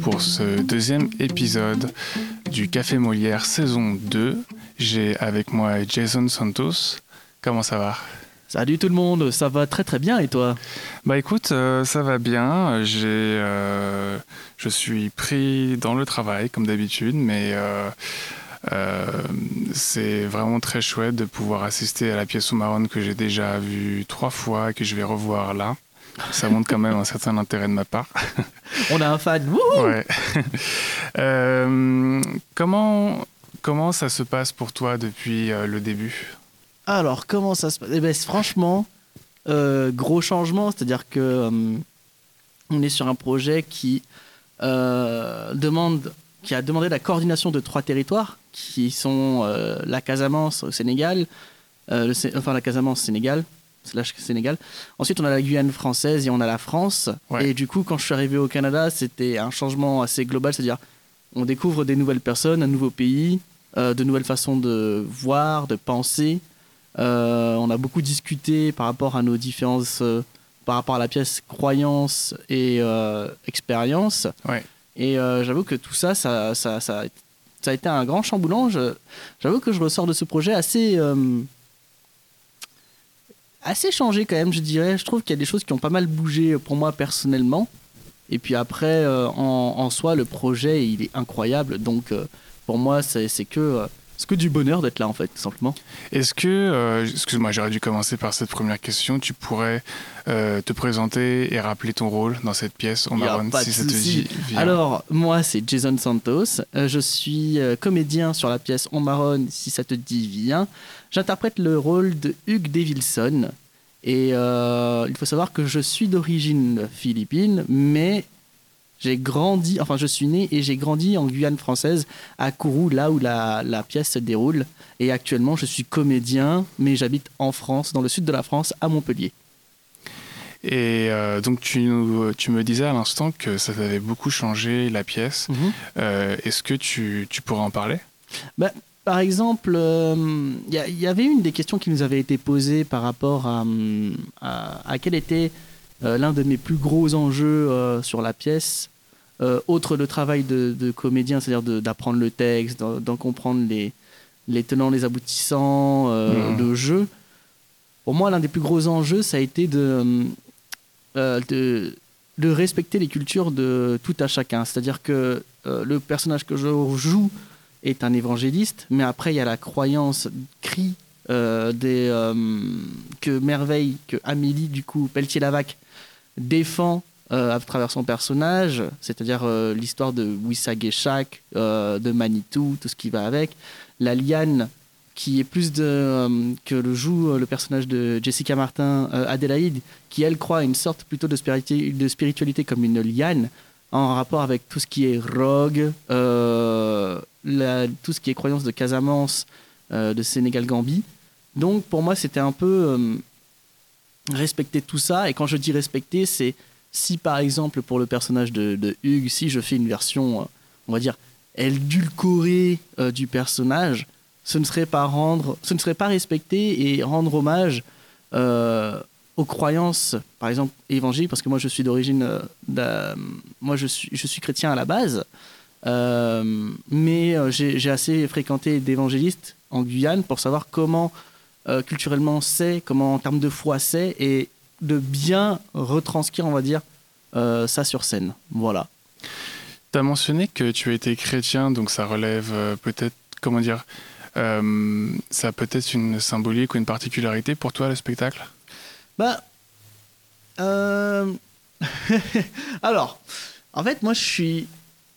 pour ce deuxième épisode du Café Molière saison 2. J'ai avec moi Jason Santos. Comment ça va? Salut tout le monde, ça va très très bien et toi? Bah écoute, euh, ça va bien. J'ai, euh, je suis pris dans le travail comme d'habitude, mais euh, c'est vraiment très chouette de pouvoir assister à la pièce sous-marine que j'ai déjà vue trois fois et que je vais revoir là. Ça montre quand même un certain intérêt de ma part. On a un fan. ouais. comment, comment ça se passe pour toi depuis le début? Alors, comment ça se passe eh ben, Franchement, euh, gros changement, c'est-à-dire que euh, on est sur un projet qui euh, demande, qui a demandé la coordination de trois territoires, qui sont la Casamance au Sénégal, enfin la Casamance Sénégal, slash Sénégal. Ensuite, on a la Guyane française et on a la France. Et du coup, quand je suis arrivé au Canada, c'était un changement assez global, c'est-à-dire on découvre des nouvelles personnes, un nouveau pays, de nouvelles façons de voir, de penser. Euh, on a beaucoup discuté par rapport à nos différences, euh, par rapport à la pièce croyance et euh, expérience. Et j'avoue que tout ça ça, ça, ça, a été un grand chamboulant. J'avoue que je ressors de ce projet assez assez changé quand même, je dirais. Je trouve qu'il y a des choses qui ont pas mal bougé pour moi personnellement. Et puis après, en, en, soi, le projet, il est incroyable. Donc, pour moi, c'est que est-ce que du bonheur d'être là, en fait, tout simplement? Est-ce que, euh, excuse-moi, j'aurais dû commencer par cette première question. Tu pourrais euh, te présenter et rappeler ton rôle dans cette pièce au Maroon, si ça te dit. Alors, moi, c'est Jason Santos. Euh, je suis comédien sur la pièce On Maroon, si ça te dit, viens. J'interprète le rôle de Hugh Davidson. Et il faut savoir que je suis d'origine philippine, mais j'ai grandi, enfin je suis né et j'ai grandi en Guyane française, à Kourou, là où la, la, pièce se déroule. Et actuellement, je suis comédien, mais j'habite en France, dans le sud de la France, à Montpellier. Et euh, donc tu, tu, me disais à l'instant que ça t'avait beaucoup changé la pièce. Mhm. Euh, est-ce que tu, tu, pourrais en parler? Bah, Par exemple, il euh, y, avait une des questions qui nous avait été posée par rapport à, à, à quel était l'un de mes plus gros enjeux euh, sur la pièce, euh, autre le travail de, comédien, c'est-à-dire d'apprendre le texte, d'en comprendre les, les tenants, les aboutissants, mmh. le jeu. Pour moi, l'un des plus gros enjeux, ça a été de, de, de, respecter les cultures de tout à chacun. C'est-à-dire que le personnage que je joue est un évangéliste, mais après, il y a la croyance cri des, que Merveille, que Amélie, du coup, Pelletier-Lavac, défend euh, à travers son personnage, c'est-à-dire euh, l'histoire de Wissa Geshak, euh, de Manitou, tout ce qui va avec. La liane, qui est plus de, que le joue le personnage de Jessica Martin, Adélaïde, qui elle croit à une sorte plutôt de spiritualité comme une liane, en rapport avec tout ce qui est rogue, tout ce qui est croyance de Casamance, de Sénégal-Gambie. Donc pour moi, c'était un peu respecter tout ça. Et quand je dis respecter, c'est si par exemple pour le personnage de, Hugues, si je fais une version, euh, on va dire, édulcorée euh, du personnage, ce ne serait pas rendre, ce ne serait pas respecter et rendre hommage euh, aux croyances, par exemple évangéliques, parce que moi je suis d'origine, moi je suis, je suis chrétien à la base, mais j'ai assez fréquenté d'évangélistes en Guyane pour savoir comment euh, culturellement c'est, comment en termes de foi c'est, et de bien retranscrire, on va dire, euh, ça sur scène. Voilà. Tu as mentionné que tu étais chrétien, donc ça relève euh, peut-être, comment dire, ça a peut-être une symbolique ou une particularité pour toi, le spectacle? Bah. Alors, en fait, moi je suis.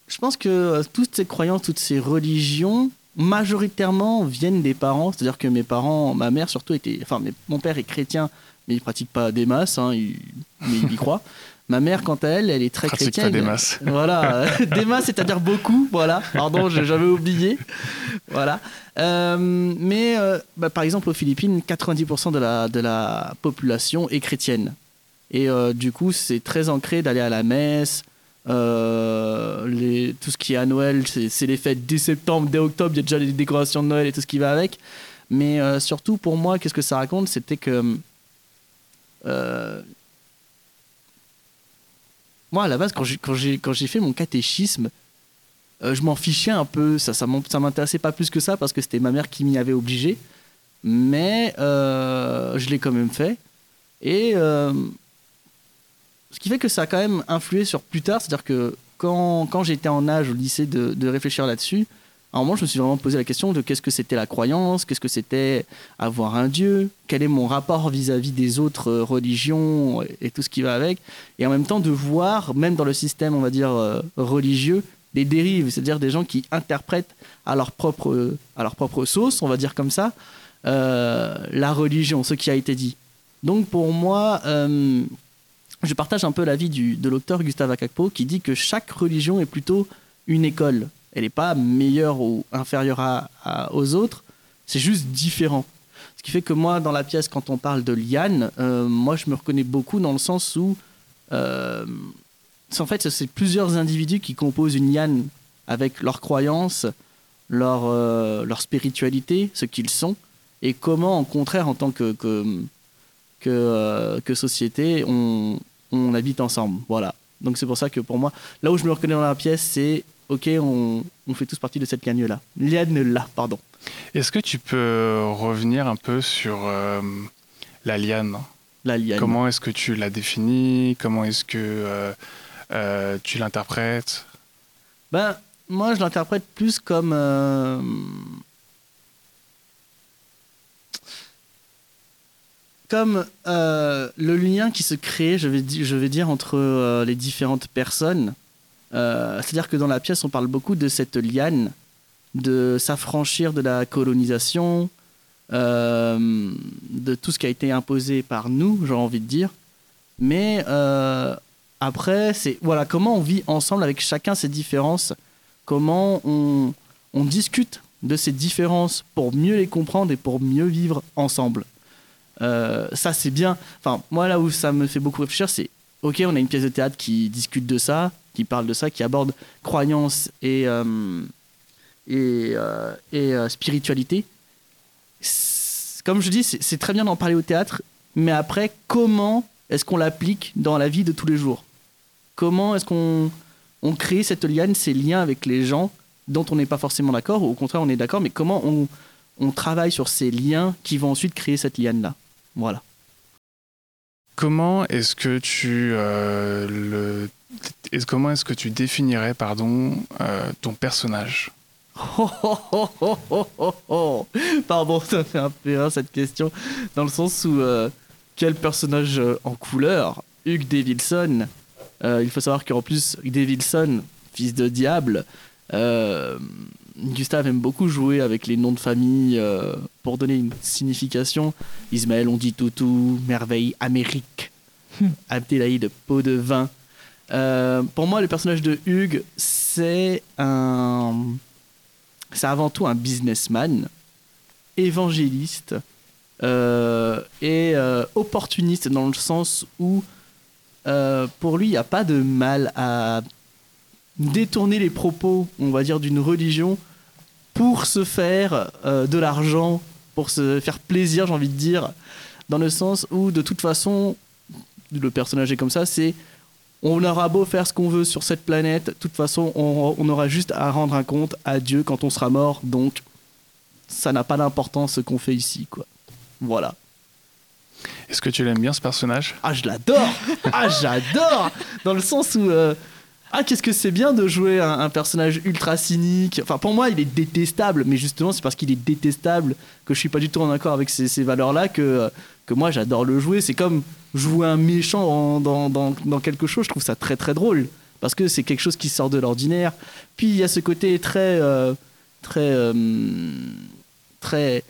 Je pense que toutes ces croyances, toutes ces religions, majoritairement viennent des parents. C'est-à-dire que mes parents, ma mère surtout était, enfin mon père est chrétien, mais il pratique pas des masses, hein, il, mais il y croit. Ma mère, quant à elle, elle est très pratique chrétienne. Pas des masses. Voilà, des masses, c'est-à-dire beaucoup. Voilà, pardon, j'avais oublié. Voilà. Euh, mais euh, bah, par exemple, aux Philippines, 90% de la, de la population est chrétienne. Et euh, du coup, c'est très ancré d'aller à la messe, euh, tout ce qui est à Noël, c'est les fêtes dès septembre, dès octobre, il y a déjà les décorations de Noël et tout ce qui va avec. Mais euh, surtout, pour moi, qu'est-ce que ça raconte? C'était que. Euh, moi, à la base, quand j'ai, fait mon catéchisme, je m'en fichais un peu. Ça, ça, m'intéressait pas plus que ça parce que c'était ma mère qui m'y avait obligé. Mais je l'ai quand même fait. Et ce qui fait que ça a quand même influé sur plus tard. C'est-à-dire que quand, quand j'étais en âge au lycée de, de réfléchir là-dessus, à un moment, je me suis vraiment posé la question de qu'est-ce que c'était la croyance, qu'est-ce que c'était avoir un Dieu, quel est mon rapport vis-à-vis des autres euh, religions et tout ce qui va avec. Et en même temps, de voir, même dans le système, on va dire, euh, religieux, des dérives, c'est-à-dire des gens qui interprètent à leur propre, à leur propre sauce, on va dire comme ça, euh, la religion, ce qui a été dit. Donc pour moi, je partage un peu l'avis de l'auteur Gustave Akakpo qui dit que chaque religion est plutôt une école elle n'est pas meilleure ou inférieure aux autres, c'est juste différent. Ce qui fait que moi, dans la pièce, quand on parle de liane, euh, moi, je me reconnais beaucoup dans le sens où, euh, en fait, c'est plusieurs individus qui composent une liane avec leurs croyances, leur, euh, leur spiritualité, ce qu'ils sont, et comment, au contraire, en tant que, que, que, que société, on, on habite ensemble. Voilà. Donc c'est pour ça que pour moi, là où je me reconnais dans la pièce, c'est ok, on, fait tous partie de cette liane-là. Liane-là, pardon. Est-ce que tu peux revenir un peu sur euh, la liane? La liane. Comment est-ce que tu la définis? Comment est-ce que euh, euh, tu l'interprètes? Ben, moi, je l'interprète plus comme... comme le lien qui se crée, je vais, dire, entre les différentes personnes euh, c'est-à-dire que dans la pièce, on parle beaucoup de cette liane, de s'affranchir de la colonisation, euh, de tout ce qui a été imposé par nous, j'ai envie de dire. Mais euh, après, c'est voilà comment on vit ensemble avec chacun ses différences, comment on, on discute de ces différences pour mieux les comprendre et pour mieux vivre ensemble. Ça, c'est bien. Enfin, moi, là où ça me fait beaucoup réfléchir, c'est ok, on a une pièce de théâtre qui discute de ça, qui parle de ça, qui aborde croyance et, euh, et, euh, et euh, spiritualité. Comme je dis, c'est très bien d'en parler au théâtre, mais après, comment est-ce qu'on l'applique dans la vie de tous les jours? Comment est-ce qu'on on crée cette liane, ces liens avec les gens dont on n'est pas forcément d'accord, ou au contraire on est d'accord, mais comment on, on travaille sur ces liens qui vont ensuite créer cette liane-là? Voilà. Comment est-ce que tu euh, le comment est-ce que tu définirais pardon euh, ton personnage? Pardon, ça fait un peu rire cette question dans le sens où euh, quel personnage en couleur? Hugh Davidson. il faut savoir qu'en plus Hugh Davidson, fils de diable, Gustave aime beaucoup jouer avec les noms de famille euh, pour donner une signification. Ismaël, on dit toutou, merveille, Amérique, hmm. Abdelhaïd, peau de vin. Euh, pour moi, le personnage de Hugues, c'est un. C'est avant tout un businessman, évangéliste euh, et opportuniste dans le sens où, pour lui, il n'y a pas de mal à détourner les propos, on va dire, d'une religion pour se faire euh, de l'argent, pour se faire plaisir, j'ai envie de dire, dans le sens où, de toute façon, le personnage est comme ça, c'est on aura beau faire ce qu'on veut sur cette planète, de toute façon, on, on, aura juste à rendre un compte à Dieu quand on sera mort, donc ça n'a pas d'importance ce qu'on fait ici, quoi. Voilà. Est-ce que tu l'aimes bien ce personnage? Ah, je l'adore Ah, j'adore Dans le sens où euh, ah qu'est-ce que c'est bien de jouer un, personnage ultra cynique. Enfin pour moi il est détestable, mais justement c'est parce qu'il est détestable que je suis pas du tout en accord avec ces, valeurs-là que, que moi j'adore le jouer. C'est comme jouer un méchant dans, quelque chose, je trouve ça très très drôle parce que c'est quelque chose qui sort de l'ordinaire. Puis il y a ce côté très euh, très euh, très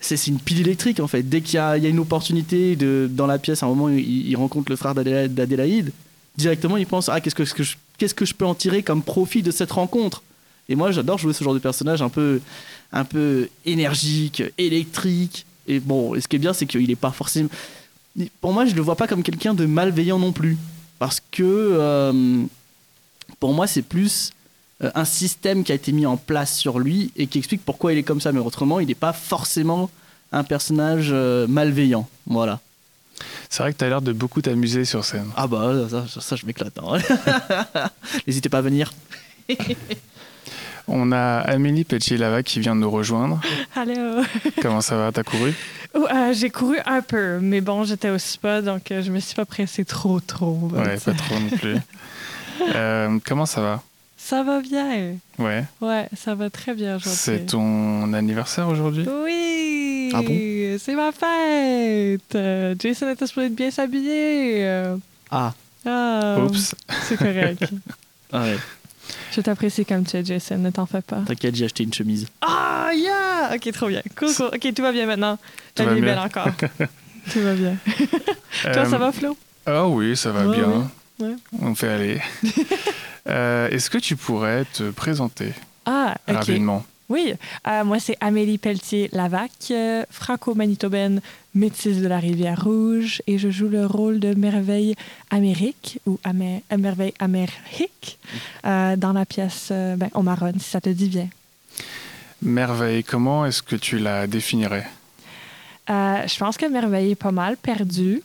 c'est une pile électrique en fait. Dès qu'il y, a une opportunité dans la pièce, à un moment il, rencontre le frère d'Adélaïde, directement il pense ah qu'est-ce que, que je qu'est-ce que je peux en tirer comme profit de cette rencontre? Et moi, j'adore jouer ce genre de personnage un peu, énergique, électrique. Et bon, ce qui est bien, c'est qu'il n'est pas forcément. Pour moi, je le vois pas comme quelqu'un de malveillant non plus. Parce que euh, pour moi, c'est plus euh, un système qui a été mis en place sur lui et qui explique pourquoi il est comme ça. Mais autrement, il n'est pas forcément un personnage euh, malveillant. Voilà. C'est vrai que tu as l'air de beaucoup t'amuser sur scène. Ah bah ça, ça, je m'éclate. hein. N'hésitez pas à venir. On a Amélie Pelletier-Lava qui vient de nous rejoindre. Allô. Comment ça va? T'as couru? Oh, euh, j'ai couru un peu, mais bon, j'étais au spa, donc euh, je me suis pas pressée trop, trop. Ouais, pas trop non plus. Euh, comment ça va? Ça va bien. Ouais. Ouais, ça va très bien aujourd'hui. C'est ton anniversaire aujourd'hui? Oui. Ah bon? C'est ma fête. Euh, Jason était supposé bien s'habiller. Euh, Ah, Ah. Oups. C'est correct. ah ouais. je t'apprécie comme tu es, Jason. Ne t'en fais pas. T'inquiète, j'ai acheté une chemise. Ah, yeah! Ok, trop bien. Cool, cool. Ok, tout va bien maintenant. Tout Ta va vie est bien. belle encore. tout va bien. Toi, ça Euh, va, Flo? Ah oui, ça va Ouais, bien. ouais. Ouais. On fait aller. Euh, Est-ce que tu pourrais te présenter Ah, ok. rapidement? Oui, euh, moi c'est Amélie Pelletier-Lavac, euh, franco-manitobaine, métisse de la Rivière-Rouge, et je joue le rôle de Merveille Amérique, ou Amé- Merveille Amérique, euh, dans la pièce ben, Omaron, si ça te dit bien. Merveille, comment est-ce que tu la définirais? Je pense que Merveille est pas mal perdue.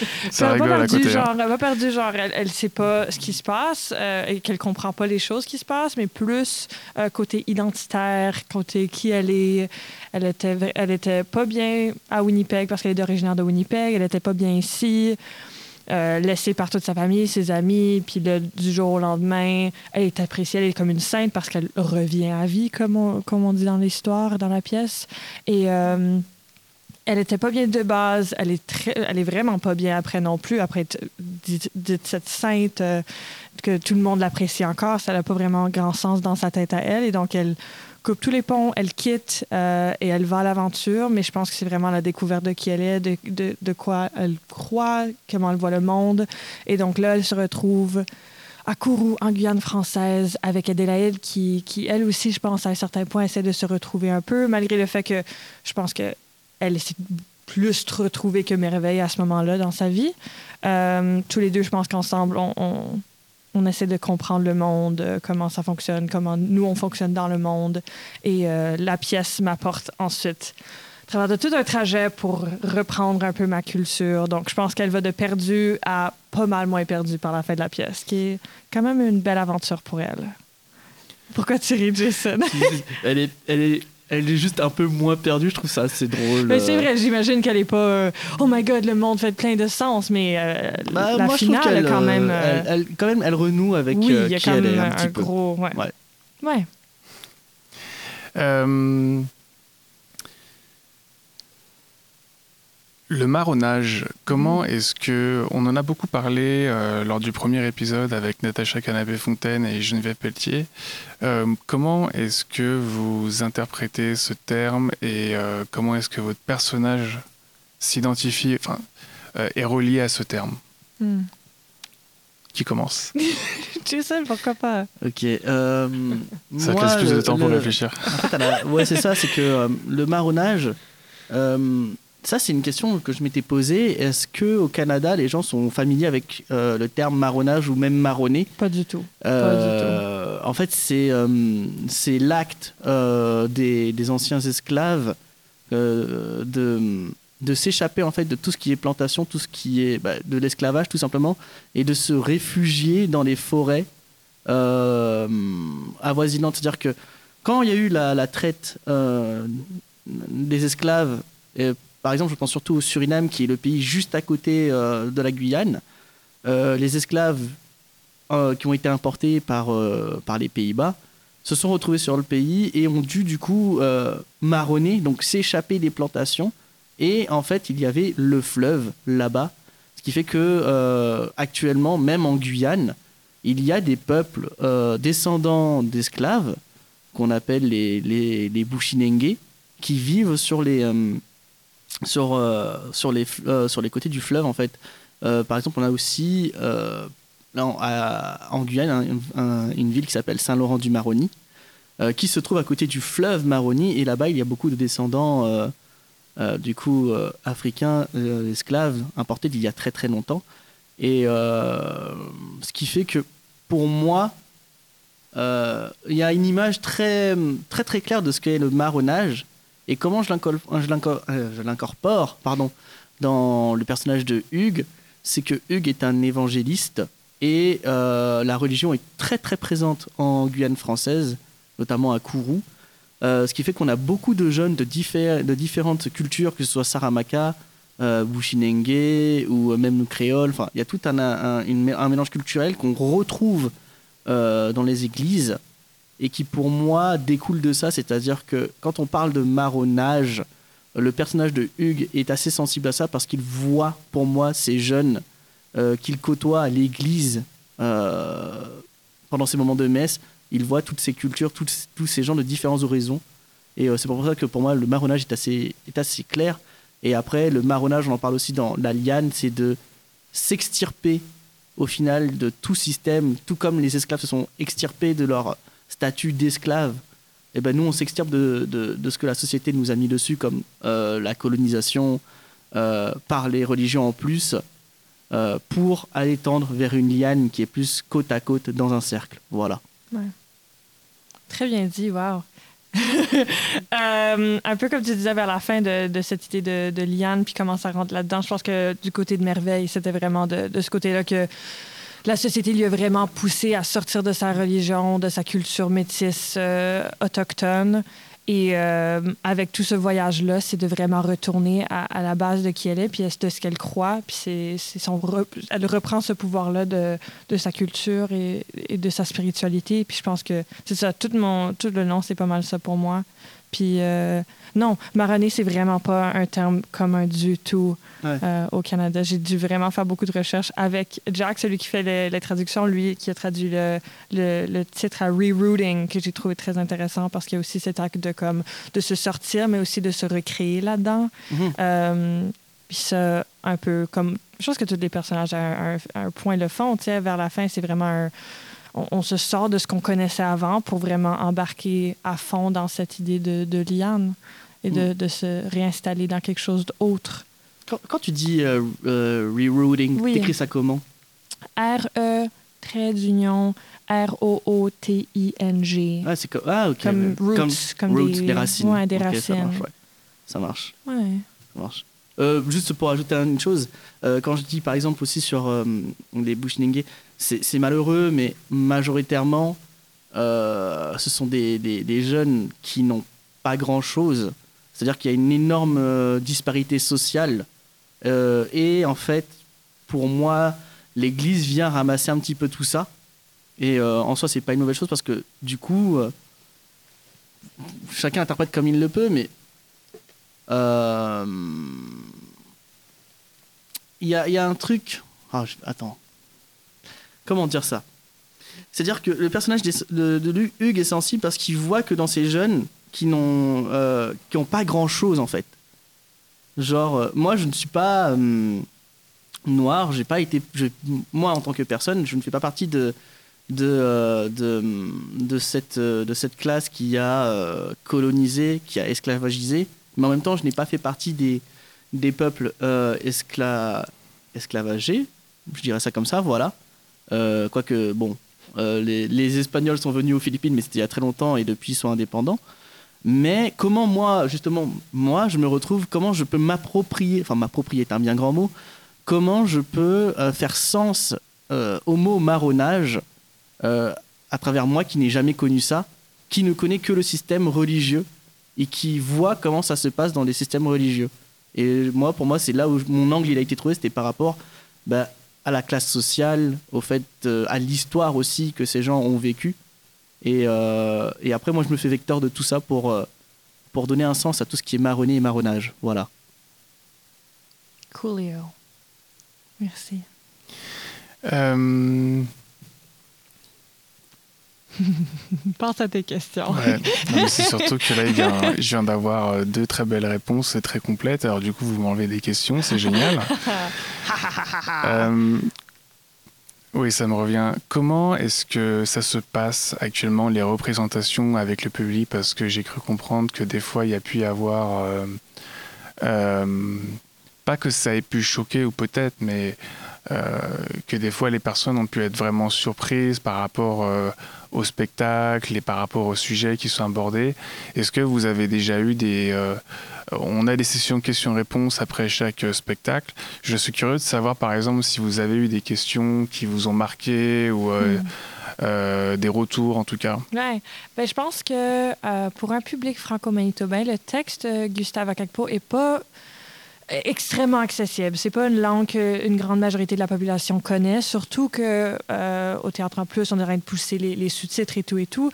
Ça elle a pas perdu, hein. genre, elle perdu, genre, elle, elle sait pas ce qui se passe euh, et qu'elle comprend pas les choses qui se passent, mais plus euh, côté identitaire, côté qui elle est. Elle était, elle était pas bien à Winnipeg parce qu'elle est originaire de Winnipeg, elle était pas bien ici. euh, laissée par toute sa famille, ses amis, puis le- du jour au lendemain, elle est appréciée, elle est comme une sainte parce qu'elle revient à vie, comme on, comme on dit dans l'histoire, dans la pièce. Et elle était pas bien de base. Elle est, très, elle est vraiment pas bien après non plus. Après cette sainte euh, que tout le monde l'apprécie encore, ça n'a pas vraiment grand sens dans sa tête à elle. Et donc, elle coupe tous les ponts, elle quitte euh, et elle va à l'aventure. Mais je pense que c'est vraiment la découverte de qui elle est, de, de, de quoi elle croit, comment elle voit le monde. Et donc là, elle se retrouve à Kourou, en Guyane française, avec Adélaïde, qui, qui, elle aussi, je pense, à un certain point, essaie de se retrouver un peu, malgré le fait que je pense que elle de plus se retrouver que Merveille à ce moment-là dans sa vie. Euh, tous les deux, je pense qu'ensemble, on, essaie de comprendre le monde, euh, comment ça fonctionne, comment nous, on fonctionne dans le monde. Et euh, la pièce m'apporte ensuite à travers de tout un trajet pour reprendre un peu ma culture. Donc, je pense qu'elle va de perdu à pas mal moins perdu par la fin de la pièce, qui est quand même une belle aventure pour elle. Pourquoi tu ris, Jason? elle, est, elle, est, elle est juste un peu moins perdue, je trouve ça assez drôle. Mais c'est euh. vrai, j'imagine qu'elle est pas euh, Oh my god, le monde fait plein de sens, mais euh, Bah, la moi, finale, quand même. euh, elle, elle- quand même, elle renoue avec oui, euh, il y a qui quand elle même est un un, petit peu. gros. Ouais. Ouais. Ouais. Le marronnage, comment est-ce que... On en a beaucoup parlé euh, lors du premier épisode avec Natacha Canapé-Fontaine et Geneviève Pelletier. Euh, comment est-ce que vous interprétez ce terme et euh, comment est-ce que votre personnage s'identifie, enfin, euh, est relié à ce terme? Hmm. Qui commence? Jason, pourquoi pas? Ok. euh, Ça moi, te laisse plus de le- temps pour réfléchir. En fait, elle a- ouais, c'est ça, c'est que euh, le marronnage, euh, ça c'est une question que je m'étais posée. Est-ce que au Canada, les gens sont familiers avec euh, le terme marronnage ou même marronner Pas du tout. Euh, En fait, c'est euh, c'est l'acte des, des anciens esclaves de de s'échapper en fait de tout ce qui est plantation, tout ce qui est bah, de l'esclavage tout simplement, et de se réfugier dans les forêts euh, avoisinantes. C'est-à-dire que quand il y a eu la, la traite euh, des esclaves, par exemple, je pense surtout au Suriname, qui est le pays juste à côté euh, de la Guyane, euh, les esclaves euh, qui ont été importés par, par les Pays-Bas se sont retrouvés sur le pays et ont dû du coup marronner, donc s'échapper des plantations. Et en fait, il y avait le fleuve là-bas, ce qui fait que actuellement, même en Guyane, il y a des peuples descendants d'esclaves qu'on appelle les, les, les Bushinengue, qui vivent sur les, sur, euh, sur, les, euh, sur les côtés du fleuve en fait. Euh, par exemple, on a aussi là, en, Guyane un- un- une ville qui s'appelle Saint-Laurent-du-Maroni, qui se trouve à côté du fleuve Maroni, et là-bas il y a beaucoup de descendants du coup africains esclaves importés d'il y a très très longtemps. Et ce qui fait que pour moi, il y a une image très très très claire de ce qu'est le marronnage Et comment je l'incorpore pardon, dans le personnage de Hugues, c'est que Hugues est un évangéliste et la religion est très très présente en Guyane française, notamment à Kourou. ce qui fait qu'on a beaucoup de jeunes de, différentes cultures, que ce soit Saramaka, euh, ou même créole. Enfin, il y a tout un, mélange culturel qu'on retrouve euh, dans les églises et qui, pour moi, découle de ça. C'est-à-dire que quand on parle de marronnage, le personnage de Hugues est assez sensible à ça parce qu'il voit, pour moi, ces jeunes euh, qu'il côtoie à l'église pendant ces moments de messe. Il voit toutes ces cultures, tous, ces gens de différents horizons. Et c'est pour ça que pour moi, le marronnage est assez, est assez clair. Et après, le marronnage, on en parle aussi dans la liane, c'est de s'extirper au final de tout système, tout comme les esclaves se sont extirpés de leur statut d'esclave. Eh ben nous, on s'extirpe de, de, ce que la société nous a mis dessus, comme euh, la colonisation euh, par les religions en plus, euh, pour aller tendre vers une liane qui est plus côte à côte dans un cercle. Voilà. Très bien dit, waouh. Un peu comme tu disais vers la fin de, de cette idée de, de, liane, puis comment ça rentre là-dedans. Je pense que du côté de Merveille, c'était vraiment de, de ce côté-là que la société lui a vraiment poussé à sortir de sa religion, de sa culture métisse euh, autochtone, et euh, avec tout ce voyage-là, c'est de vraiment retourner à, la base de qui elle est, puis de ce qu'elle croit. Puis son elle reprend ce pouvoir-là de, sa culture et, de sa spiritualité. Puis je pense que c'est ça, tout, tout le long, c'est pas mal ça pour moi. Puis euh, non, marronner, c'est vraiment pas un terme commun du tout euh, au Canada. J'ai dû vraiment faire beaucoup de recherches avec Jack, celui qui fait les, traductions, lui qui a traduit le, le, titre à rerouting, que j'ai trouvé très intéressant parce qu'il y a aussi cet acte de, comme, de se sortir, mais aussi de se recréer là-dedans. Mhm. Euh, puis ça, un peu comme. Je pense que tous les personnages à un, point le font. Vers la fin, c'est vraiment un on, se sort de ce qu'on connaissait avant pour vraiment embarquer à fond dans cette idée de, de liane et de, mm. de, se réinstaller dans quelque chose d'autre. Quand, tu dis euh, euh, rerouting, oui. t'écris ça comment? R-E, trait d'union, R-O-O-T-I-N-G. Ah, c'est comme, ah, ok. Comme roots, comme, roots, des, racines. Ouais, des racines. Ça marche. Ouais. Ça marche. Euh, juste pour ajouter une chose, quand je dis par exemple aussi sur les Bushnenge, c'est malheureux, mais majoritairement, euh, ce sont des, des, jeunes qui n'ont pas grand-chose. C'est-à-dire qu'il y a une énorme euh, disparité sociale. Euh, et en fait, pour moi, l'Église vient ramasser un petit peu tout ça. Et en soi, c'est pas une mauvaise chose parce que du coup, chacun interprète comme il le peut, mais il y a, y, a, un truc. Ah, attends comment dire ça? C'est-à-dire que le personnage de, de, Hugues est sensible parce qu'il voit que dans ces jeunes qui n'ont euh, qui ont pas grand-chose en fait. Genre, euh, moi je ne suis pas euh, noir, j'ai pas été, moi en tant que personne, je ne fais pas partie de de, de, cette, de cette classe qui a colonisé, qui a esclavagisé, mais en même temps, je n'ai pas fait partie des, des peuples escla, esclavagés, je dirais ça comme ça, voilà. Quoique, bon, euh, les, Espagnols sont venus aux Philippines, mais c'était il y a très longtemps et depuis ils sont indépendants. Mais comment moi, justement, moi, je me retrouve, comment je peux m'approprier, enfin m'approprier est un bien grand mot, comment je peux euh, faire sens au mot marronnage à travers moi qui n'ai jamais connu ça, qui ne connaît que le système religieux et qui voit comment ça se passe dans les systèmes religieux. Et moi, pour moi, c'est là où mon angle il a été trouvé, c'était par rapport bah, à la classe sociale, au fait, euh, à l'histoire aussi que ces gens ont vécu. Et, euh, et, après, moi, je me fais vecteur de tout ça pour, euh, pour donner un sens à tout ce qui est marronné et marronnage. Voilà. Coolio. Merci. Pense à tes questions. c'est surtout que là, je viens d'avoir euh, deux très belles réponses et très complètes. Alors du coup, vous m'enlevez des questions, c'est génial. Euh, oui, ça me revient. Comment est-ce que ça se passe actuellement, les représentations avec le public? Parce que j'ai cru comprendre que des fois, il y a pu y avoir... Euh, pas que ça ait pu choquer ou peut-être, mais que des fois les personnes ont pu être vraiment surprises par rapport au spectacle et par rapport aux sujets qui sont abordés. Est-ce que vous avez déjà eu des... on a des sessions questions-réponses après chaque spectacle. Je suis curieux de savoir par exemple si vous avez eu des questions qui vous ont marqué ou... Hmm. Euh, des retours en tout cas. Oui, ben, je pense que euh, pour un public franco-manitobain, le texte Gustave Akakpo est pas extrêmement accessible. C'est pas une langue qu'une grande majorité de la population connaît, surtout que euh, au théâtre en plus, on est en train de pousser les, les sous-titres et tout et tout.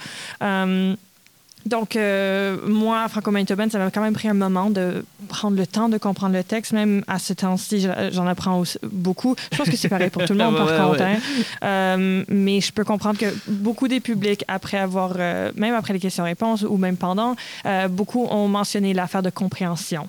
Donc, euh, moi, franco-manitobaine, ça m'a quand même pris un moment de prendre le temps de comprendre le texte. Même à ce temps-ci, j'en apprends beaucoup. Je pense que c'est pareil pour tout le monde, par contre. Hein. Euh, mais je peux comprendre que beaucoup des publics, après avoir, euh, même après les questions-réponses ou même pendant, beaucoup ont mentionné l'affaire de compréhension.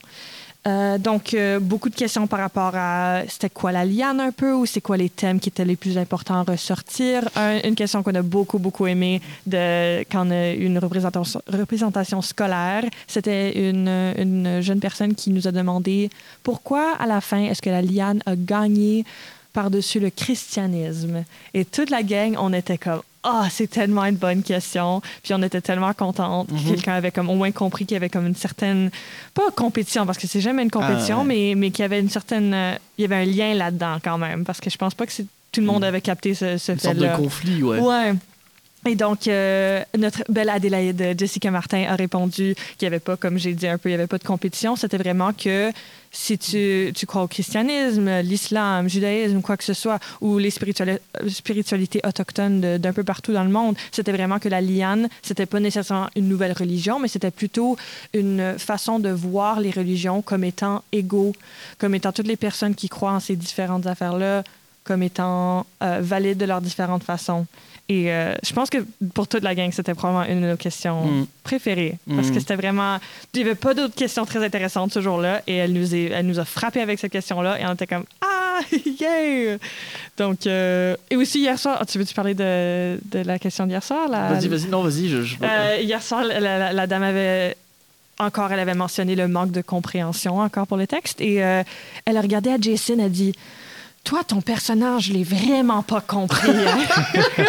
Euh, donc, euh, beaucoup de questions par rapport à c'était quoi la liane un peu ou c'est quoi les thèmes qui étaient les plus importants à ressortir? une question qu'on a beaucoup, beaucoup aimé de, quand on a eu une représentation, représentation scolaire, c'était une, une jeune personne qui nous a demandé pourquoi à la fin est-ce que la liane a gagné par-dessus le christianisme? Et toute la gang, on était comme ah, c'est tellement une bonne question. Puis on était tellement contente. Mhm. Quelqu'un avait comme au moins compris qu'il y avait comme une certaine, pas compétition, parce que c'est jamais une compétition, ah, mais, mais qu'il y avait une certaine, euh, il y avait un lien là-dedans quand même. Parce que je pense pas que tout le monde mhm. avait capté ce, ce fait-là. Une sorte de conflit, ouais. Ouais. Et donc, euh, notre belle Adélaïde Jessica Martin a répondu qu'il n'y avait pas, comme j'ai dit un peu, il n'y avait pas de compétition. C'était vraiment que si tu, crois au christianisme, l'islam, le judaïsme, quoi que ce soit, ou les spiritualités autochtones d'un peu partout dans le monde, c'était vraiment que la liane, c'était pas nécessairement une nouvelle religion, mais c'était plutôt une façon de voir les religions comme étant égaux, comme étant toutes les personnes qui croient en ces différentes affaires-là, comme étant euh, valides de leurs différentes façons. Et euh, je pense que pour toute la gang, c'était probablement une de nos questions mm. préférées. Parce que mm. c'était vraiment. Il n'y avait pas d'autres questions très intéressantes ce jour-là. Et elle nous, est, elle nous a frappé avec cette question-là. Et on était comme Ah, yeah! Donc. Euh, et aussi, hier soir. tu veux-tu parler de, de, la question d'hier soir? Vas-y, vas-y. Non, vas-y. Je, euh, hier soir, la, la, dame avait encore, elle avait mentionné le manque de compréhension encore pour le texte. Et elle a regardé à Jason, elle a dit toi, ton personnage, je l'ai vraiment pas compris. Hein.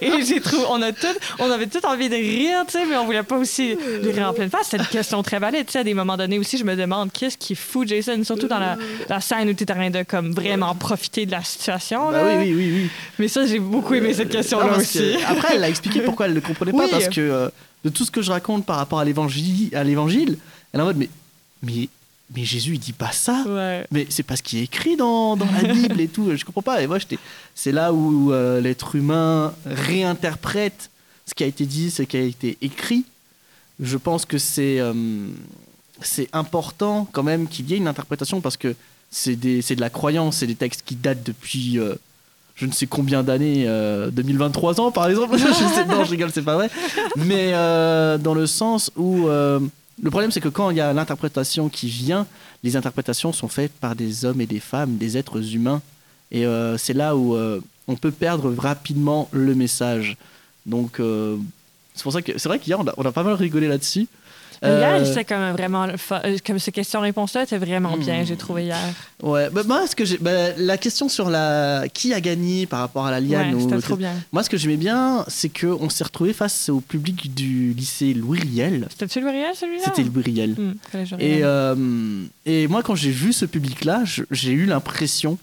et j'ai trouvé, on a tout, on avait tout envie de rire, tu sais, mais on voulait pas aussi lui rire en pleine face. C'est une question très valide, tu sais. À des moments donnés aussi, je me demande qu'est-ce qui fout Jason, surtout dans la, la scène où tu es en train de comme vraiment profiter de la situation. Bah oui, oui, oui, oui. Mais ça, j'ai beaucoup aimé cette question-là aussi. après, elle a expliqué pourquoi elle ne comprenait pas, parce que euh, de tout ce que je raconte par rapport à l'évangile, à l'évangile, elle est en mode mais mais mais Jésus il dit pas ça. Mais c'est pas ce qui est écrit dans, dans la Bible et tout. Je comprends pas. Et moi c'est là où euh, l'être humain réinterprète ce qui a été dit ce qui a été écrit. Je pense que c'est euh, c'est important quand même qu'il y ait une interprétation parce que c'est de la croyance c'est des textes qui datent depuis euh, je ne sais combien d'années 2023 ans par exemple. Je sais, non je rigole c'est pas vrai. Mais dans le sens où le problème, c'est que quand il y a l'interprétation qui vient, les interprétations sont faites par des hommes et des femmes, des êtres humains. Et euh, c'est là où euh, on peut perdre rapidement le message. Donc, euh, c'est pour ça que c'est vrai qu'hier, on a, pas mal rigolé là-dessus. Hier, euh, c'était quand même vraiment. Euh, comme ces questions-réponses-là étaient vraiment bien, j'ai trouvé hier. Ouais, bah, moi, ce que j'ai. Bah, la question sur la qui a gagné par rapport à la Liane. Ouais, trop bien. Moi, ce que j'aimais bien, c'est qu'on s'est retrouvé face au public du lycée Louis Riel. C'était Louis Riel, celui-là? C'était Louis Riel. Hmm, et, euh, et moi, quand j'ai vu ce public-là, j'ai eu l'impression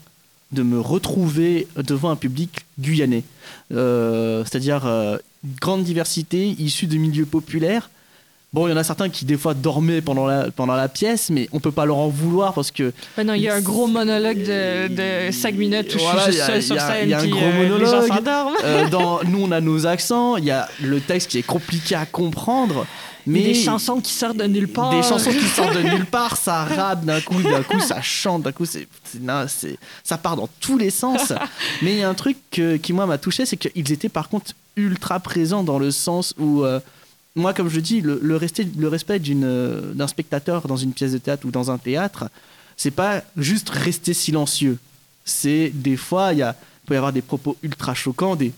de me retrouver devant un public guyanais. C'est-à-dire une grande diversité issue de milieux populaires Bon, il y en a certains qui des fois dormaient pendant la, pendant la pièce, mais on peut pas leur en vouloir parce que. non, il y a un gros monologue de, de 5 minutes où je suis seul sur scène. Il y a un gros euh, monologue. Les gens s'endorment. Euh, dans, nous, on a nos accents. Il y a le texte qui est compliqué à comprendre. Mais des chansons qui sortent de nulle part. Des chansons qui sortent de nulle part, ça rappe d'un coup, d'un coup ça chante, d'un coup c'est, ça part dans tous les sens. mais il y a un truc qui moi m'a touché, c'est qu'ils étaient par contre ultra présents dans le sens où euh, moi, comme je dis, le, respect d'un spectateur dans une pièce de théâtre ou dans un théâtre, c'est pas juste rester silencieux. C'est des fois, il peut y avoir des propos ultra choquants, des,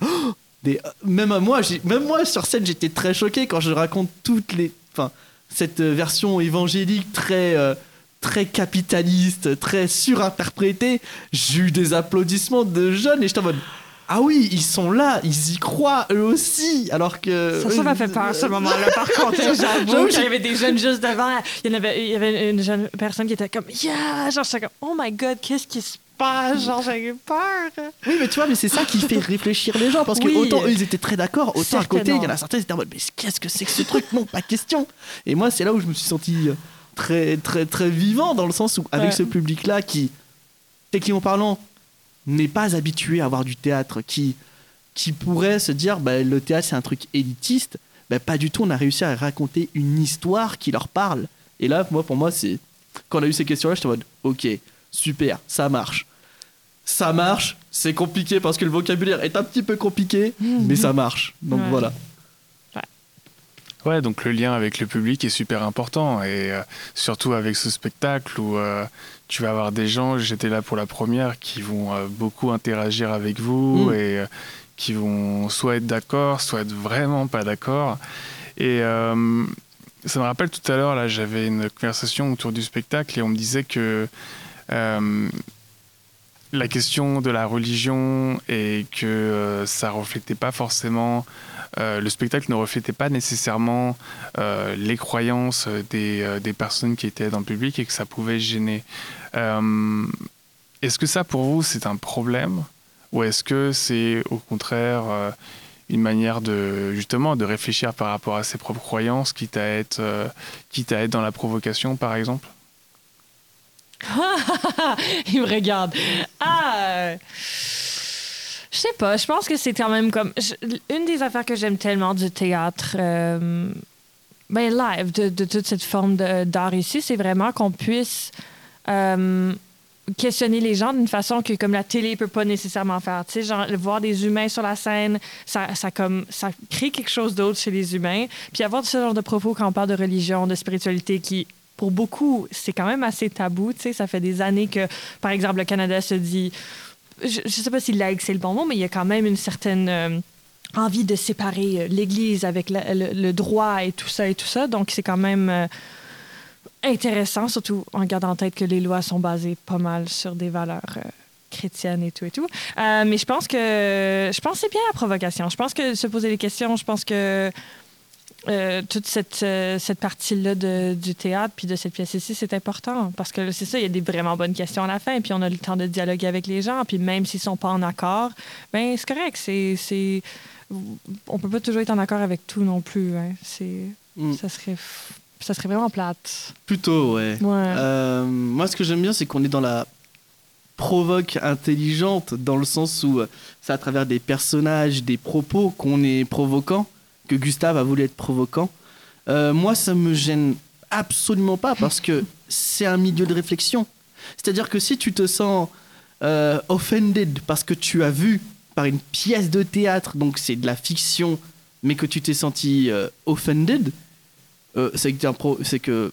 même moi, même moi sur scène, j'étais très choqué quand je raconte toutes les, cette version évangélique très euh, très capitaliste, très surinterprété, j'ai eu des applaudissements de jeunes et j'étais en mode ah oui, ils sont là, ils y croient eux aussi, alors que... Ça, ça m'a fait peur ce moment-là, par contre. J'avoue qu'il y avait des jeunes juste devant. Il y, en avait, il y avait une jeune personne qui était comme, yeah! Genre, j'étais comme, oh my god, qu'est-ce qui se passe? Genre, j'avais peur. Oui, mais tu vois, mais c'est ça qui fait réfléchir les gens, parce que autant eux, ils étaient très d'accord, autant à côté, il y en a certains qui étaient en mode, mais qu'est-ce que c'est que ce truc? Non, pas question. Et moi, c'est là où je me suis senti très, très, très vivant, dans le sens où, avec ce public-là qui, techniquement parlant, n'est pas habitué à voir du théâtre, qui, qui pourrait se dire bah, le théâtre c'est un truc élitiste, bah, pas du tout, on a réussi à raconter une histoire qui leur parle. Et là, moi, pour moi, c'est. Quand on a eu ces questions-là, j'étais en mode ok, super, ça marche. Ça marche, c'est compliqué parce que le vocabulaire est un petit peu compliqué, mais ça marche. Donc voilà. Ouais, donc le lien avec le public est super important et euh, surtout avec ce spectacle où euh, tu vas avoir des gens, j'étais là pour la première, qui vont euh, beaucoup interagir avec vous mm. et qui vont soit être d'accord, soit être vraiment pas d'accord. Et ça me rappelle tout à l'heure, là, j'avais une conversation autour du spectacle et on me disait que la question de la religion et que ça reflétait pas forcément euh, le spectacle ne reflétait pas nécessairement euh, les croyances des, euh, des, personnes qui étaient dans le public et que ça pouvait gêner. est-ce que ça, pour vous, c'est un problème ou est-ce que c'est au contraire une manière de justement de réfléchir par rapport à ses propres croyances, quitte à être, quitte à être dans la provocation, par exemple? Il me regarde. Ah je sais pas, je pense que c'est quand même comme. une des affaires que j'aime tellement du théâtre, euh, ben live, de, toute cette forme d'art ici, c'est vraiment qu'on puisse euh, questionner les gens d'une façon que comme la télé peut pas nécessairement faire. Tu sais, genre, voir des humains sur la scène, ça, ça, comme, ça crée quelque chose d'autre chez les humains. Puis avoir ce genre de propos quand on parle de religion, de spiritualité qui pour beaucoup, c'est quand même assez tabou. Tu sais, ça fait des années que, par exemple, le Canada se dit je ne sais pas si laïque c'est le bon mot, mais il y a quand même une certaine euh, envie de séparer euh, l'Église avec le, droit et tout ça et tout ça. Donc c'est quand même euh, intéressant, surtout en gardant en tête que les lois sont basées pas mal sur des valeurs chrétiennes et tout et tout. mais je pense que je pense c'est bien la provocation. Je pense que se poser des questions, je pense que euh, toute cette, euh, cette partie-là du théâtre puis de cette pièce ici, c'est important parce que c'est ça, il y a des vraiment bonnes questions à la fin, puis on a le temps de dialoguer avec les gens, puis même s'ils sont pas en accord, ben c'est correct. C'est, on peut pas toujours être en accord avec tout non plus. Hein. C'est, mm. ça serait, ça serait vraiment plate. Plutôt, ouais. Euh, moi, ce que j'aime bien, c'est qu'on est dans la provoque intelligente dans le sens où c'est à travers des personnages, des propos qu'on est provoquant que Gustave a voulu être provoquant. Euh, moi, ça me gêne absolument pas parce que c'est un milieu de réflexion. C'est-à-dire que si tu te sens euh, offended parce que tu as vu par une pièce de théâtre, donc c'est de la fiction, mais que tu t'es senti euh, offended, c'est que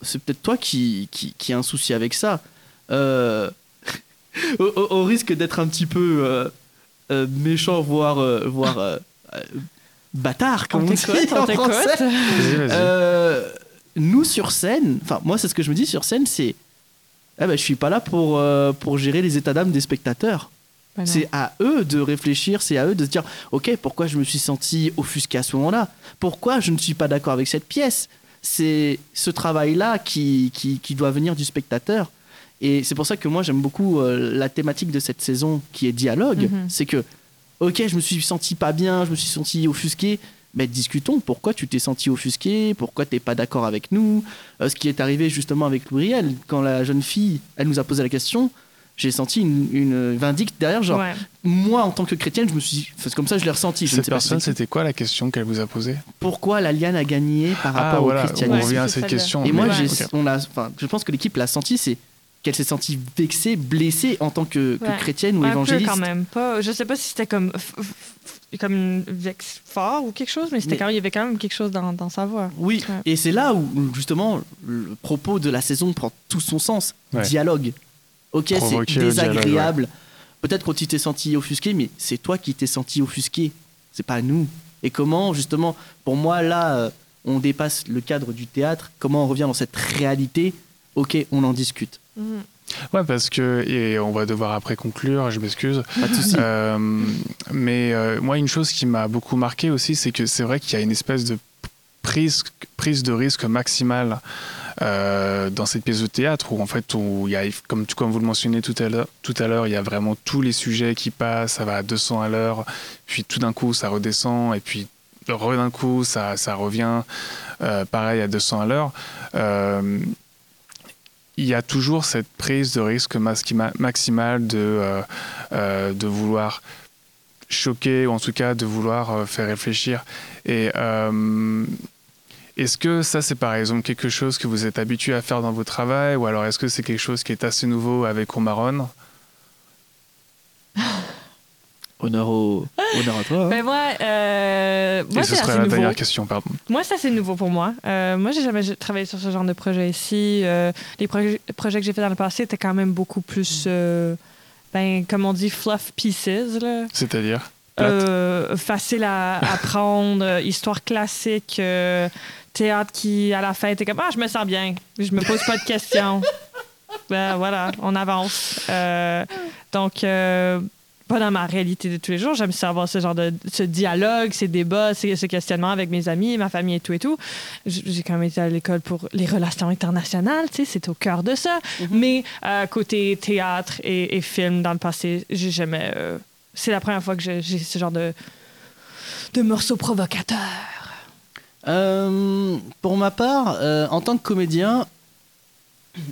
c'est peut-être toi qui, qui, a un souci avec ça. au, au, risque d'être un petit peu méchant, voire, voire bâtard, comme on, dit en français. Euh, nous, sur scène, enfin, moi, c'est ce que je me dis sur scène, c'est eh ben, je suis pas là pour, euh, pour gérer les états d'âme des spectateurs. Bah c'est à eux de réfléchir, c'est à eux de se dire Ok, pourquoi je me suis senti offusqué à ce moment-là? Pourquoi je ne suis pas d'accord avec cette pièce? C'est ce travail-là qui, qui, qui, doit venir du spectateur. Et c'est pour ça que moi, j'aime beaucoup euh, la thématique de cette saison qui est dialogue. Mhm. C'est que ok, je me suis senti pas bien, je me suis senti offusqué. Mais discutons, pourquoi tu t'es senti offusqué, pourquoi tu n'es pas d'accord avec nous. Euh, ce qui est arrivé justement avec Loubriel, quand la jeune fille, elle nous a posé la question, j'ai senti une, une vindicte derrière, genre, moi en tant que chrétienne, je me suis comme ça je l'ai ressenti. Je cette personne, c'était quoi la question qu'elle vous a posée? Pourquoi la liane a gagné par ah, rapport au christianisme On revient à cette question. Et moi, on a, je pense que l'équipe l'a senti, c'est qu'elle s'est sentie vexée, blessée en tant que, chrétienne ou évangéliste. quand même. Pas, je sais pas si c'était comme, comme une vexe fort ou quelque chose, mais, c'était quand il y avait quand même quelque chose dans, dans sa voix. Oui, et c'est là où justement le propos de la saison prend tout son sens. Dialogue. Ok, c'est désagréable. Peut-être qu'on t'es senti offusqué, mais c'est toi qui t'es senti offusqué. C'est pas nous. Et comment, justement, pour moi, là, euh, on dépasse le cadre du théâtre, comment on revient dans cette réalité ok, on en discute. Mhm. Ouais, parce que, et on va devoir après conclure, je m'excuse. Pas de souci. Euh, mais euh, moi, une chose qui m'a beaucoup marqué aussi, c'est que c'est vrai qu'il y a une espèce de prise, prise de risque maximale euh, dans cette pièce de théâtre où en fait, où il y a, comme, comme vous le mentionnez tout à l'heure, tout à l'heure, il y a vraiment tous les sujets qui passent, ça va à 200 à l'heure, puis tout d'un coup, ça redescend, et puis d'un coup, ça, ça revient pareil à 200 à l'heure. Il y a toujours cette prise de risque maxima- maximale de, euh, euh, de vouloir choquer ou en tout cas de vouloir euh, faire réfléchir. Et est-ce que ça c'est par exemple quelque chose que vous êtes habitué à faire dans votre travail ou alors est-ce que c'est quelque chose qui est assez nouveau avec Omaron Honneur, au, honneur à toi. hein. Ben moi, euh, moi Et ce c'est serait la nouveau. dernière question, pardon. Moi, ça, c'est nouveau pour moi. Euh, moi, j'ai jamais travaillé sur ce genre de projet ici. Euh, les projets, projets que j'ai fait dans le passé étaient quand même beaucoup plus, euh, ben, comme on dit, fluff pieces. Là. C'est-à-dire? Euh, facile à apprendre, histoire classique, euh, théâtre qui, à la fin, était comme Ah, je me sens bien, je me pose pas de questions. ben voilà, on avance. Euh, donc, euh, pas dans ma réalité de tous les jours. J'aime ça avoir ce genre de ce dialogue, ces débats, ces, ce questionnement avec mes amis, ma famille et tout et tout. J'ai quand même été à l'école pour les relations internationales, tu sais, c'est au cœur de ça. Mais euh, côté théâtre et, et film dans le passé, j'ai jamais. euh, c'est la première fois que j'ai j'ai ce genre de, de morceaux provocateurs. Euh, pour ma part, euh, en tant que comédien,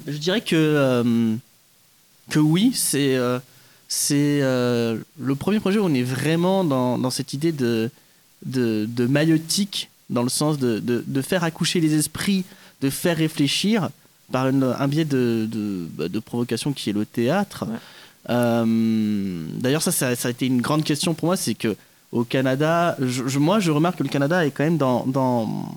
je dirais que, euh, que oui, c'est euh, c'est euh, le premier projet où on est vraiment dans, dans cette idée de, de, de maïotique, dans le sens de, de, de faire accoucher les esprits, de faire réfléchir par une- un biais de, de, bah, de provocation qui est le théâtre. Ouais. Euh, D'ailleurs, ça, ça, ça a été une grande question pour moi, c'est que au Canada, je, je- moi je remarque que le Canada est quand même dans, dans,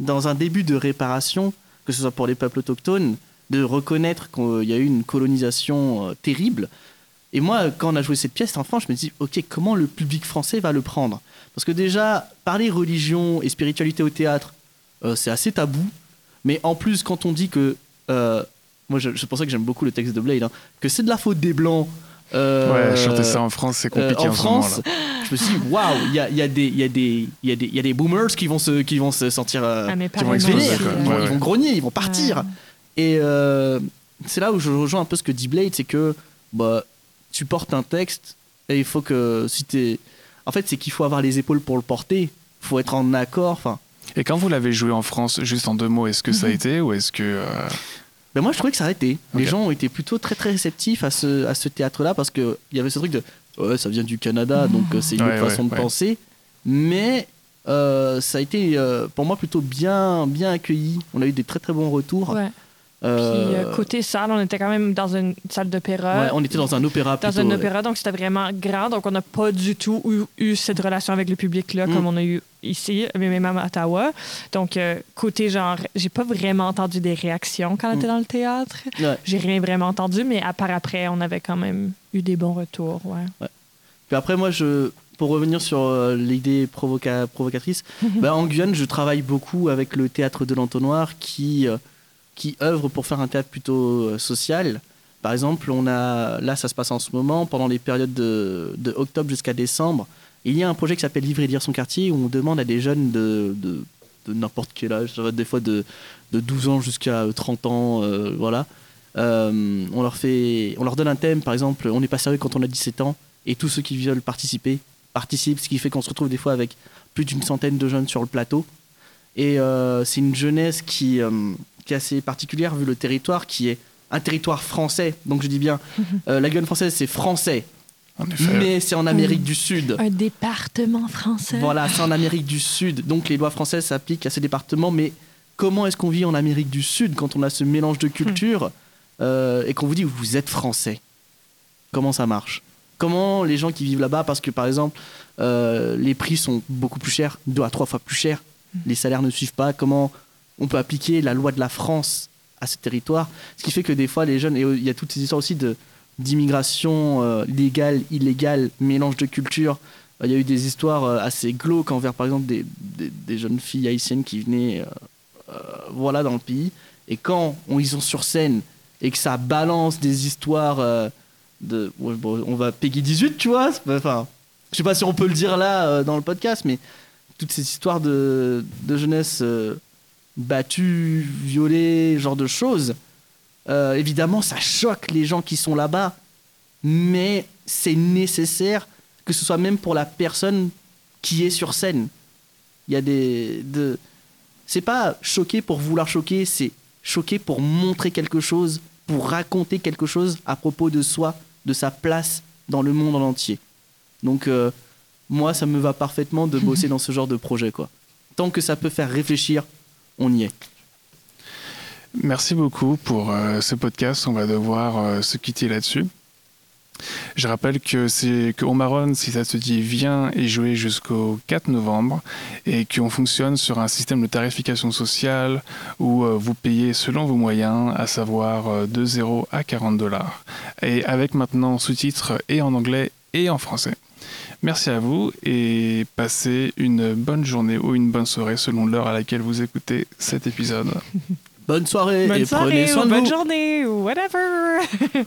dans un début de réparation, que ce soit pour les peuples autochtones, de reconnaître qu'il y a eu une colonisation euh, terrible. Et moi, quand on a joué cette pièce en France, je me dis, ok, comment le public français va le prendre? Parce que déjà, parler religion et spiritualité au théâtre, euh, c'est assez tabou. Mais en plus, quand on dit que... euh, moi, je- c'est pour ça que j'aime beaucoup le texte de Blade, hein, que c'est de la faute des Blancs. euh, Ouais, chanter ça en France, c'est euh, compliqué en en, ce France, je me suis dit, waouh, il y a, y, a des- il y, a des- il y, a des- il y a des boomers qui vont se, qui vont se sentir euh, Ah, qui vont exploser, ils, vont, Ouais, ils vont grogner, ils vont partir. Ouais. Et euh, c'est là où je rejoins un peu ce que dit Blade, c'est que bah, tu portes un texte et il faut que si t'es... En fait, c'est qu'il faut avoir les épaules pour le porter, il faut être en accord. Enfin, Et quand vous l'avez joué en France, juste en deux mots, est-ce que ça a Mhm. été ou est-ce que. euh, ben moi, je trouvais que ça a été. Les gens ont été plutôt très très réceptifs à ce, à ce théâtre-là parce qu'il y avait ce truc de ouais, ça vient du Canada, donc euh, c'est une Ouais, autre ouais, façon de ouais. penser. Mais euh, ça a été euh, pour moi plutôt bien, bien accueilli. On a eu des très très bons retours. Ouais. Euh, Puis, euh, côté salle, on était quand même dans une salle d'opéra. ouais, on était dans un opéra dans plutôt. un ouais. opéra, donc c'était vraiment grand. Donc, on n'a pas du tout eu, eu cette relation avec le public-là Mm. comme on a eu ici, mais même à Ottawa. Donc, euh, côté genre, j'ai pas vraiment entendu des réactions quand on Mm. était dans le théâtre. Ouais. J'ai rien vraiment entendu, mais à part après, on avait quand même eu des bons retours. Ouais. Puis après, moi, je, pour revenir sur euh, l'idée provoca- provocatrice, bah, en Guyane, je travaille beaucoup avec le théâtre de l'entonnoir qui, qui œuvre pour faire un théâtre plutôt euh, social. Par exemple, on a, là, ça se passe en ce moment, pendant les périodes de, de octobre jusqu'à décembre, il y a un projet qui s'appelle Livrer et lire son quartier où on demande à des jeunes de, de, n'importe quel âge, ça va des fois de, de 12 ans jusqu'à euh, 30 ans, euh, voilà. Euh, on, leur fait, on leur donne un thème, par exemple, on n'est pas sérieux quand on a 17 ans, et tous ceux qui veulent participer participent, ce qui fait qu'on se retrouve des fois avec plus d'une centaine de jeunes sur le plateau. Et euh, c'est une jeunesse qui, euh, qui est assez particulière vu le territoire, qui est un territoire français. Donc je dis bien, euh, la Guyane française c'est français, mais c'est en Amérique du Sud. Un département français. Voilà, c'est en Amérique du Sud. Donc les lois françaises s'appliquent à ces départements. Mais comment est-ce qu'on vit en Amérique du Sud quand on a ce mélange de cultures euh, et qu'on vous dit vous êtes français? Comment ça marche? Comment les gens qui vivent là-bas, parce que par exemple, euh, les prix sont beaucoup plus chers, deux à trois fois plus chers, les salaires ne suivent pas, comment on peut appliquer la loi de la France à ce territoire Ce qui fait que des fois, les jeunes, et il y a toutes ces histoires aussi d'immigration euh, légale, illégale, mélange de cultures. Il y a eu des histoires euh, assez glauques envers, par exemple, des, des, jeunes filles haïtiennes qui venaient euh, euh, voilà, dans le pays Et quand on, ils sont sur scène et que ça balance des histoires euh, de. on va Peggy 18, tu vois Enfin, je sais pas si on peut le dire là euh, dans le podcast, mais toutes ces histoires de, de jeunesse battue, violée, genre de choses, euh, évidemment, ça choque les gens qui sont là-bas, mais c'est nécessaire que ce soit même pour la personne qui est sur scène. Il y a des. De... C'est pas choquer pour vouloir choquer, c'est choquer pour montrer quelque chose, pour raconter quelque chose à propos de soi, de sa place dans le monde en entier. Donc, euh, moi, ça me va parfaitement de bosser dans ce genre de projet, quoi. Tant que ça peut faire réfléchir, on y est. Merci beaucoup pour euh, ce podcast. On va devoir euh, se quitter là-dessus. Je rappelle que c'est si ça se dit, vient et jouer jusqu'au 4 novembre et qu'on fonctionne sur un système de tarification sociale où euh, vous payez selon vos moyens, à savoir de 0 à 40 dollars. Et avec maintenant sous-titres et en anglais et en français. Merci à vous et passez une bonne journée ou une bonne soirée selon l'heure à laquelle vous écoutez cet épisode. Bonne soirée Bonne et soirée prenez soin ou de bonne vous. journée ou whatever.